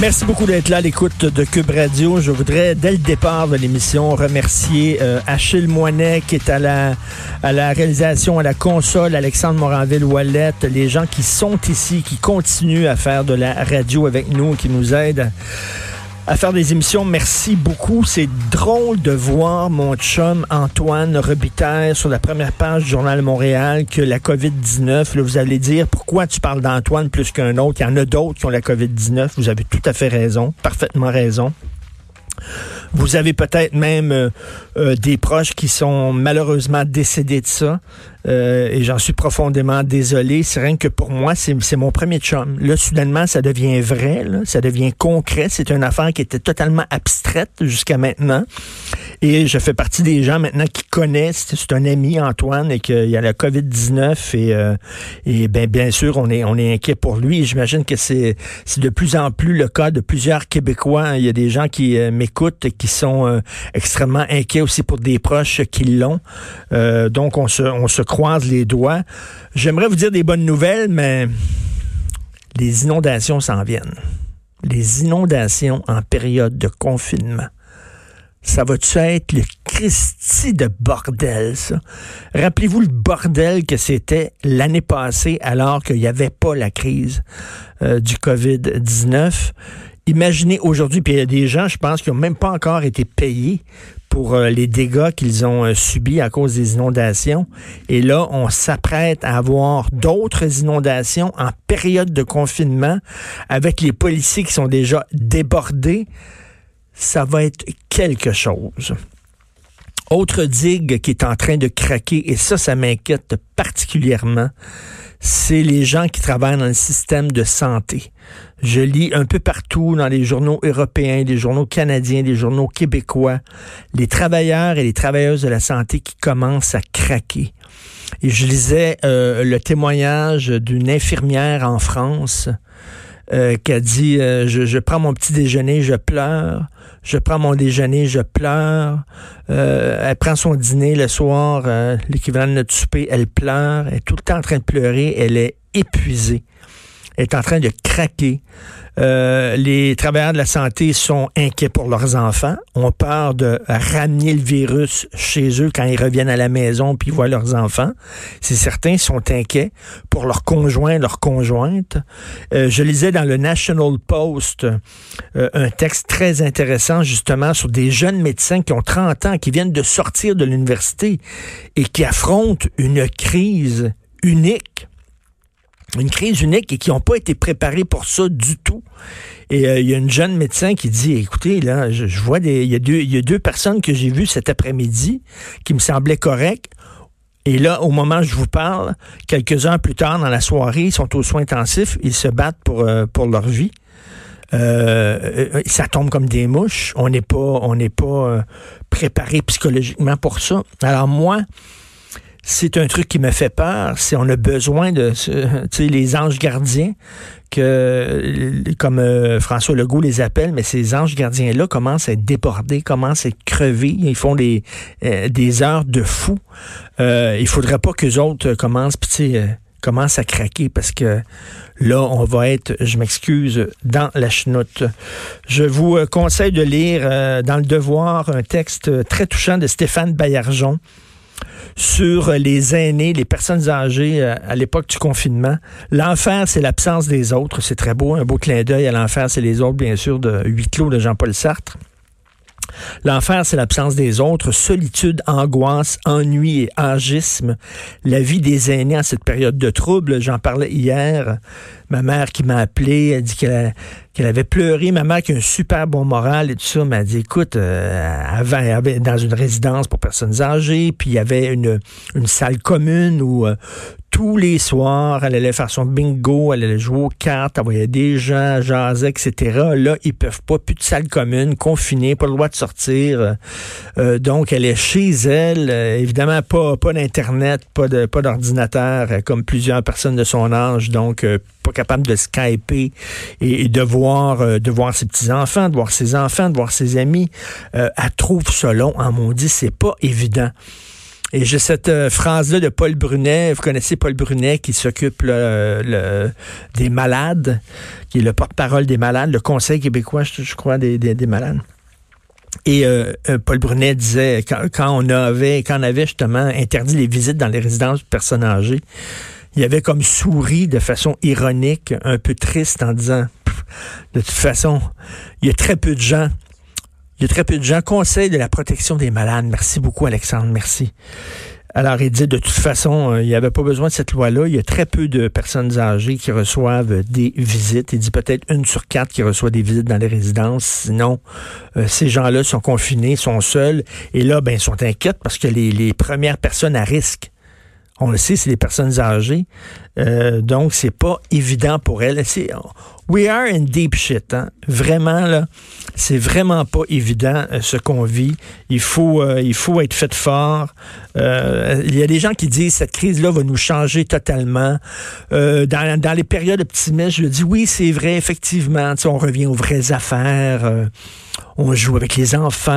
Merci beaucoup d'être là à l'écoute de Cube Radio. Je voudrais, dès le départ de l'émission, remercier euh, Achille Moinet qui est à la, à la réalisation, à la console, Alexandre Moranville-Wallet, les gens qui sont ici, qui continuent à faire de la radio avec nous, qui nous aident faire des émissions. Merci beaucoup. C'est drôle de voir mon chum Antoine Robitaille sur la première page du Journal Montréal que la COVID-19, là, vous allez dire pourquoi tu parles d'Antoine plus qu'un autre? Il y en a d'autres qui ont la COVID-19. Vous avez tout à fait raison, parfaitement raison. Vous avez peut-être même euh, euh, des proches qui sont malheureusement décédés de ça. Euh, et j'en suis profondément désolé. C'est rien que pour moi, c'est mon premier chum. Là, soudainement, ça devient vrai, ça devient concret. C'est une affaire qui était totalement abstraite jusqu'à maintenant. Et je fais partie des gens maintenant qui connaissent. C'est un ami, Antoine, et qu'il y a la COVID-19. Et, euh, et ben, bien sûr, on est, on est inquiet pour lui. J'imagine que c'est de plus en plus le cas de plusieurs Québécois. Il y a des gens qui euh, m'écoutent et qui sont euh, extrêmement inquiets aussi pour des proches qui l'ont. Euh, donc, on se, on se croise les doigts. J'aimerais vous dire des bonnes nouvelles, mais les inondations s'en viennent. Les inondations en période de confinement. Ça va-tu être le Christi de bordel, ça? Rappelez-vous le bordel que c'était l'année passée alors qu'il n'y avait pas la crise euh, du COVID-19. Imaginez aujourd'hui, puis il y a des gens, je pense, qui n'ont même pas encore été payés pour euh, les dégâts qu'ils ont euh, subis à cause des inondations. Et là, on s'apprête à avoir d'autres inondations en période de confinement avec les policiers qui sont déjà débordés. Ça va être quelque chose. Autre digue qui est en train de craquer, et ça, ça m'inquiète particulièrement, c'est les gens qui travaillent dans le système de santé. Je lis un peu partout dans les journaux européens, les journaux canadiens, les journaux québécois, les travailleurs et les travailleuses de la santé qui commencent à craquer. Et je lisais euh, le témoignage d'une infirmière en France euh, qui a dit euh, je, je, prends mon petit déjeuner, je pleure. Je prends mon déjeuner, je pleure. Euh, elle prend son dîner le soir, l'équivalent de notre souper, elle pleure. Elle est tout le temps en train de pleurer. Elle est épuisée. Est en train de craquer. Euh, les travailleurs de la santé sont inquiets pour leurs enfants, ont peur de ramener le virus chez eux quand ils reviennent à la maison puis voient leurs enfants. C'est certains sont inquiets pour leurs conjoints, leurs conjointes. Euh, je lisais dans le National Post euh, un texte très intéressant justement sur des jeunes médecins qui ont 30 ans, qui viennent de sortir de l'université et qui affrontent une crise unique une crise unique et qui n'ont pas été préparés pour ça du tout. Et euh, il y a une jeune médecin qui dit, écoutez, là, je, vois des, il y a deux, il y a deux personnes que j'ai vues cet après-midi qui me semblaient correctes. Et là, au moment où je vous parle, quelques heures plus tard dans la soirée, ils sont aux soins intensifs, ils se battent pour, euh, pour leur vie. Euh, ça tombe comme des mouches. On n'est pas, on n'est pas euh, préparé psychologiquement pour ça. Alors moi, c'est un truc qui me fait peur. C'est on a besoin de, tu sais, les anges gardiens que, comme euh, François Legault les appelle, mais ces anges gardiens-là commencent à être débordés, commencent à être crevés. Ils font des euh, des heures de fou. Euh, il faudrait pas que autres commencent, euh, commencent à craquer parce que là, on va être, je m'excuse, dans la chenoute. Je vous conseille de lire dans le Devoir un texte très touchant de Stéphane Baillargeon sur les aînés, les personnes âgées à l'époque du confinement. L'enfer, c'est l'absence des autres. C'est très beau, un beau clin d'œil à l'enfer, c'est les autres, bien sûr, de Huit clos de Jean-Paul Sartre. L'enfer, c'est l'absence des autres, solitude, angoisse, ennui et agisme. La vie des aînés en cette période de trouble, j'en parlais hier. Ma mère qui m'a appelé, elle dit qu'elle avait pleuré. Ma mère qui a un super bon moral et tout ça m'a dit, écoute, euh, avant, elle avait dans une résidence pour personnes âgées, puis il y avait une, une salle commune où euh, tous les soirs, elle allait faire son bingo, elle allait jouer aux cartes, elle voyait des gens, jaser, etc. Là, ils peuvent pas, plus de salle commune, confinés, pas le droit de sortir. Euh, donc, elle est chez elle, euh, évidemment pas pas d'internet, pas de pas d'ordinateur, euh, comme plusieurs personnes de son âge, donc pas capable de skyper et, de voir de voir ses petits enfants, de voir ses enfants, de voir ses amis. elle trouve ça long, en maudit, c'est pas évident. Et j'ai cette euh, phrase-là de Paul Brunet. Vous connaissez Paul Brunet qui s'occupe des malades, qui est le porte-parole des malades, le Conseil québécois, je, crois, des, malades. Et euh, euh, Paul Brunet disait, quand, on avait, quand on avait justement interdit les visites dans les résidences de personnes âgées, il avait comme souri de façon ironique, un peu triste, en disant, de toute façon, il y a très peu de gens il y a très peu de gens. Conseil de la protection des malades. Merci beaucoup, Alexandre. Merci. Alors, il dit, de toute façon, euh, il n'y avait pas besoin de cette loi-là. Il y a très peu de personnes âgées qui reçoivent des visites. Il dit peut-être une sur quatre qui reçoit des visites dans les résidences. Sinon, euh, ces gens-là sont confinés, sont seuls. Et là, ben, ils sont inquiets parce que les, les premières personnes à risque, on le sait, c'est les personnes âgées. Euh, donc, c'est pas évident pour elles. We are in deep shit. Hein? Vraiment, là, c'est vraiment pas évident euh, ce qu'on vit. Il faut, euh, il faut être fait fort. Euh, il y a des gens qui disent cette crise-là va nous changer totalement. Dans, dans, les périodes optimistes, je dis oui, c'est vrai, effectivement. On revient aux vraies affaires on joue avec les enfants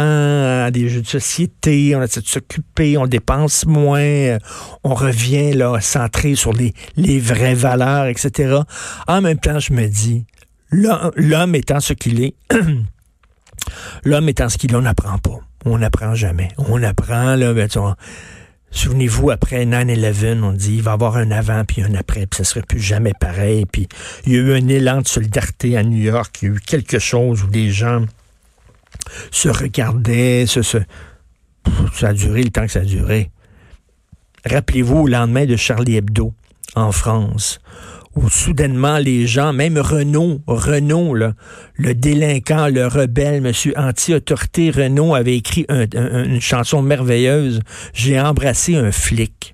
à des jeux de société, on essaie de s'occuper, on dépense moins, on revient là centré sur les, les vraies valeurs, etc. En même temps, je me dis, l'homme étant ce qu'il est, l'homme étant ce qu'il est, on n'apprend pas. On n'apprend jamais. On apprend, là, ben, Souvenez-vous, après 9-11, on dit il va y avoir un avant puis un après, puis ça serait plus jamais pareil. Puis il y a eu un élan de solidarité à New York, il y a eu quelque chose où des gens se regardaient, se, ça a duré le temps que ça a duré. Rappelez-vous au lendemain de Charlie Hebdo en France, où soudainement les gens, même Renault, Renault, le délinquant, le rebelle, monsieur anti-autorité, Renault avait écrit une chanson merveilleuse, J'ai embrassé un flic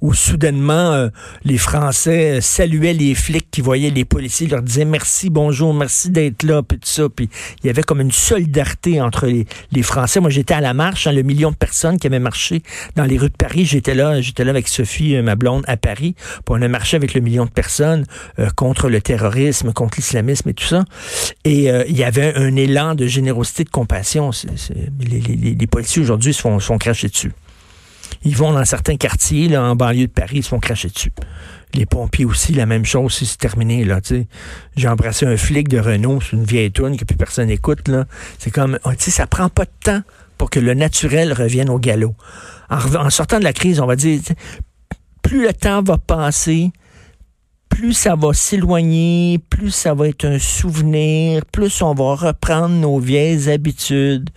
où soudainement euh, les Français saluaient les flics qui voyaient les policiers, leur disaient merci, bonjour, merci d'être là, puis tout ça. Puis il y avait comme une solidarité entre les, Français. Moi, j'étais à la marche, hein, le million de personnes qui avaient marché dans les rues de Paris. J'étais là, j'étais là avec Sophie, euh, ma blonde, à Paris. Puis on a marché avec le million de personnes euh, contre le terrorisme, contre l'islamisme et tout ça. Et il y avait un élan de générosité, de compassion. les, policiers aujourd'hui se font, se dessus. Ils vont dans certains quartiers, là, en banlieue de Paris, ils se font cracher dessus. Les pompiers aussi, la même chose, c'est terminé, là, tu. J'ai embrassé un flic de Renault, c'est une vieille toune que plus personne n'écoute, là. C'est comme, oh, tu ça prend pas de temps pour que le naturel revienne au galop. En, sortant de la crise, on va dire, plus le temps va passer, plus ça va s'éloigner, plus ça va être un souvenir, plus on va reprendre nos vieilles habitudes,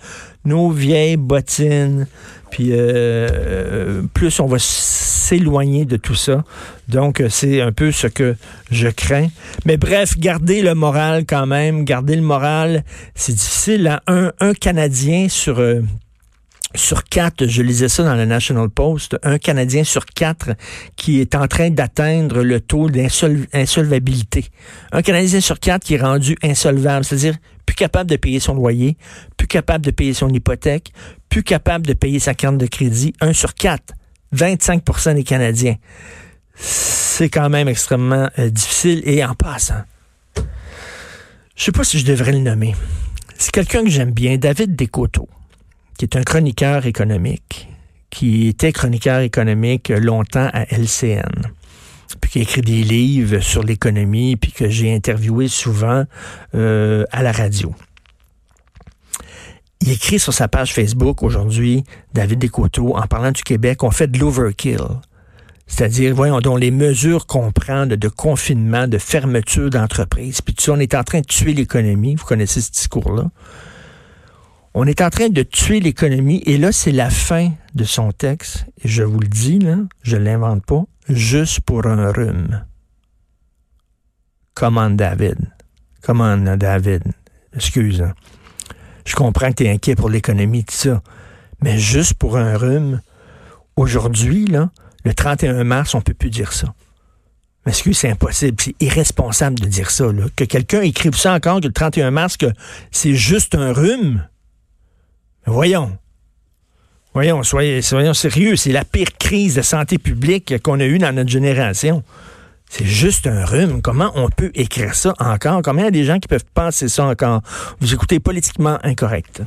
nos vieilles bottines, puis euh, plus on va s'éloigner de tout ça. Donc, c'est un peu ce que je crains. Mais bref, garder le moral quand même, garder le moral, c'est difficile. Hein. Un, Canadien sur... Euh, sur quatre, je lisais ça dans le National Post, un Canadien sur quatre qui est en train d'atteindre le taux d'insolvabilité. Un Canadien sur quatre qui est rendu insolvable, c'est-à-dire plus capable de payer son loyer, plus capable de payer son hypothèque, plus capable de payer sa carte de crédit. Un sur quatre, 25% des Canadiens. C'est quand même extrêmement euh, difficile. Et en passant, je sais pas si je devrais le nommer. C'est quelqu'un que j'aime bien, David Descoteaux qui est un chroniqueur économique, qui était chroniqueur économique longtemps à LCN puis qui a écrit des livres sur l'économie, puis que j'ai interviewé souvent euh, à la radio. Il écrit sur sa page Facebook aujourd'hui, David Descoteaux, en parlant du Québec, on fait de l'overkill. C'est-à-dire, voyons donc, les mesures qu'on prend de, confinement, de fermeture d'entreprise, puis tout ça, on est en train de tuer l'économie. Vous connaissez ce discours-là? On est en train de tuer l'économie et là, c'est la fin de son texte. Et je vous le dis, là, je l'invente pas, juste pour un rhume. Comment David? Comment David? Excuse. Hein. Je comprends que tu es inquiet pour l'économie, tout ça. Mais juste pour un rhume, aujourd'hui, là, le 31 mars, on peut plus dire ça. Excuse, c'est impossible. C'est irresponsable de dire ça. Là. Que quelqu'un écrive ça encore, que le 31 mars, que c'est juste un rhume. Voyons. Voyons, soyez, soyons sérieux. C'est la pire crise de santé publique qu'on a eue dans notre génération. C'est juste un rhume. Comment on peut écrire ça encore? Combien il y a des gens qui peuvent penser ça encore? Vous écoutez politiquement incorrect.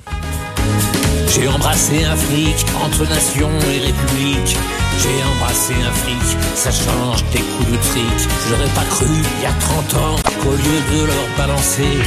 J'ai embrassé un flic entre nation et république. J'ai embrassé un flic, ça change des coups de trick. J'aurais pas cru il y a 30 ans qu'au lieu de leur balancer